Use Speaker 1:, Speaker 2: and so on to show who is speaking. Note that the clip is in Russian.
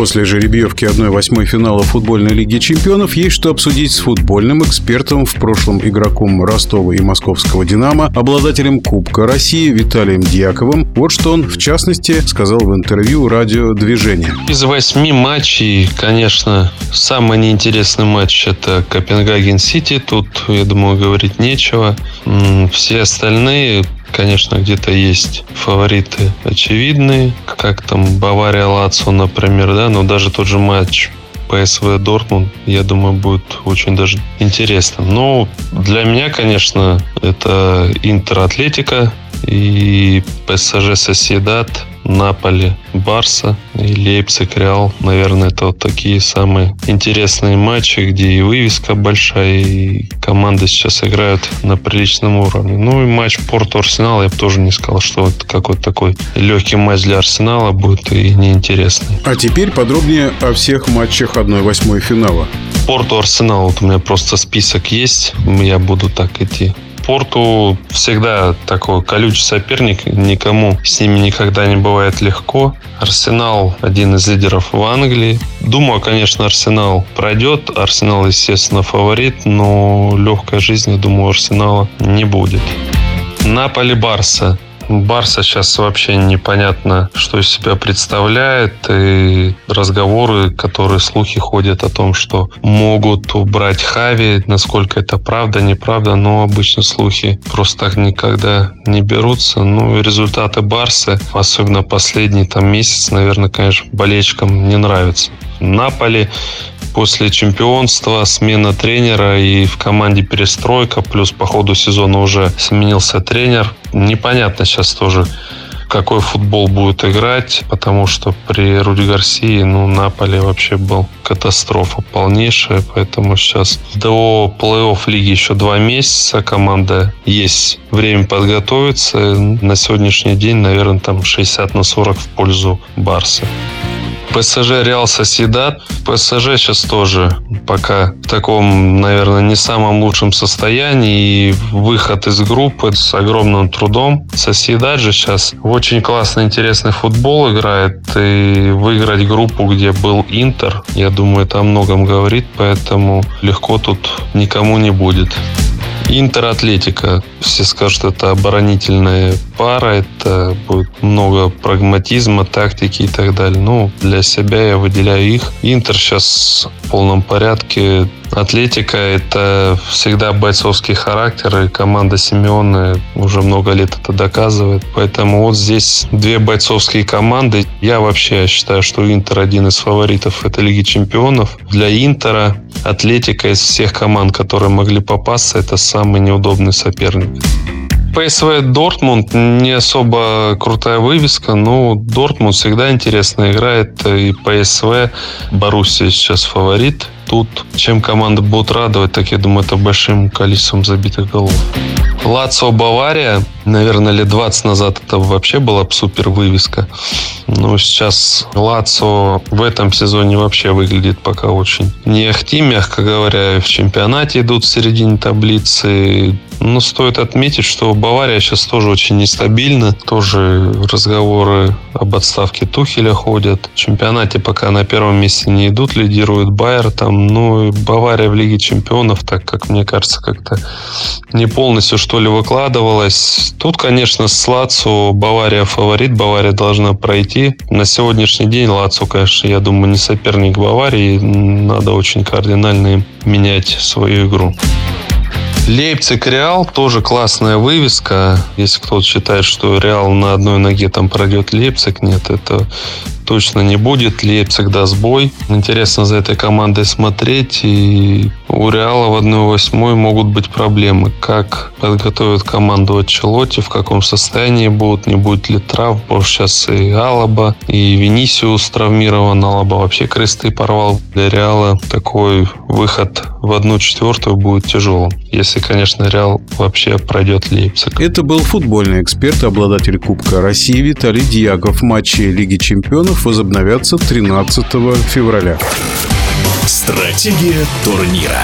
Speaker 1: После жеребьевки 1-8 финала футбольной лиги чемпионов есть что обсудить с футбольным экспертом, в прошлом игроком Ростова и Московского «Динамо», обладателем Кубка России Виталием Дьяковым. Вот что он, в частности, сказал в интервью радио «Движение».
Speaker 2: Из восьми матчей, конечно, самый неинтересный матч – это Копенгаген-Сити. Тут, я думаю, говорить нечего. Все остальные Конечно, где-то есть фавориты очевидные, как там Бавария, Лацо, например, да, но даже тот же матч ПСВ Дортмунд, я думаю, будет очень даже интересно. Но для меня, конечно, это Интер Атлетика и ПСЖ Соседат Наполи, Барса и Лейпциг, Реал. Наверное, это вот такие самые интересные матчи, где и вывеска большая, и команды сейчас играют на приличном уровне. Ну и матч Порту-Арсенал, я бы тоже не сказал, что это какой-то такой легкий матч для Арсенала будет и неинтересный.
Speaker 1: А теперь подробнее о всех матчах 1-8 финала.
Speaker 2: Порту-Арсенал, вот у меня просто список есть, я буду так идти Порту всегда такой колючий соперник, никому с ними никогда не бывает легко. Арсенал один из лидеров в Англии. Думаю, конечно, Арсенал пройдет. Арсенал, естественно, фаворит, но легкой жизни, думаю, Арсенала не будет. Наполи Барса. Барса сейчас вообще непонятно, что из себя представляет. И разговоры, которые слухи ходят о том, что могут убрать Хави. Насколько это правда, неправда, но обычно слухи просто так никогда не берутся. Ну и результаты Барсы, особенно последний там месяц, наверное, конечно, болельщикам не нравятся. Наполи после чемпионства, смена тренера и в команде перестройка, плюс по ходу сезона уже сменился тренер. Непонятно сейчас тоже, какой футбол будет играть, потому что при Руди Гарсии, ну, Наполе вообще был катастрофа полнейшая, поэтому сейчас до плей-офф лиги еще два месяца, команда есть время подготовиться, на сегодняшний день, наверное, там 60 на 40 в пользу Барса. ПСЖ Реал Соседат. ПСЖ сейчас тоже пока в таком, наверное, не самом лучшем состоянии. И выход из группы с огромным трудом. Соседат же сейчас очень классный, интересный футбол играет. И выиграть группу, где был Интер, я думаю, это о многом говорит. Поэтому легко тут никому не будет. Интер Атлетика. Все скажут, это оборонительная пара, это будет много прагматизма, тактики и так далее. Ну, для себя я выделяю их. Интер сейчас в полном порядке Атлетика – это всегда бойцовский характер, и команда Симеона уже много лет это доказывает. Поэтому вот здесь две бойцовские команды. Я вообще считаю, что Интер один из фаворитов этой Лиги Чемпионов. Для Интера Атлетика из всех команд, которые могли попасться, это самый неудобный соперник. ПСВ Дортмунд не особо крутая вывеска, но Дортмунд всегда интересно играет. И ПСВ Боруссия сейчас фаворит. Тут чем команда будет радовать, так я думаю, это большим количеством забитых голов. Лацо Бавария, наверное, лет 20 назад это вообще была супер вывеска. Но сейчас Лацо в этом сезоне вообще выглядит пока очень не ахти, мягко говоря. В чемпионате идут в середине таблицы. Но стоит отметить, что Бавария сейчас тоже очень нестабильна. Тоже разговоры об отставке Тухеля ходят. В чемпионате пока на первом месте не идут, лидирует Байер там. Ну, Бавария в Лиге чемпионов, так как мне кажется, как-то не полностью что ли выкладывалась. Тут, конечно, с Лацо Бавария фаворит. Бавария должна пройти. На сегодняшний день Лацо, конечно, я думаю, не соперник Баварии. Надо очень кардинально менять свою игру. Лейпциг Реал тоже классная вывеска. Если кто-то считает, что Реал на одной ноге там пройдет Лейпциг, нет, это точно не будет. Лейпциг даст бой. Интересно за этой командой смотреть. И у Реала в 1-8 могут быть проблемы. Как подготовят команду от Челоти, в каком состоянии будут, не будет ли трав. Потому что сейчас и Алаба, и Венисиус травмирован. Алаба вообще кресты порвал. Для Реала такой выход в одну четвертую будет тяжелым. Если, конечно, Реал вообще пройдет Лейпциг.
Speaker 1: Это был футбольный эксперт, обладатель Кубка России Виталий Дьяков. Матчи Лиги Чемпионов возобновятся 13 февраля.
Speaker 3: Стратегия турнира.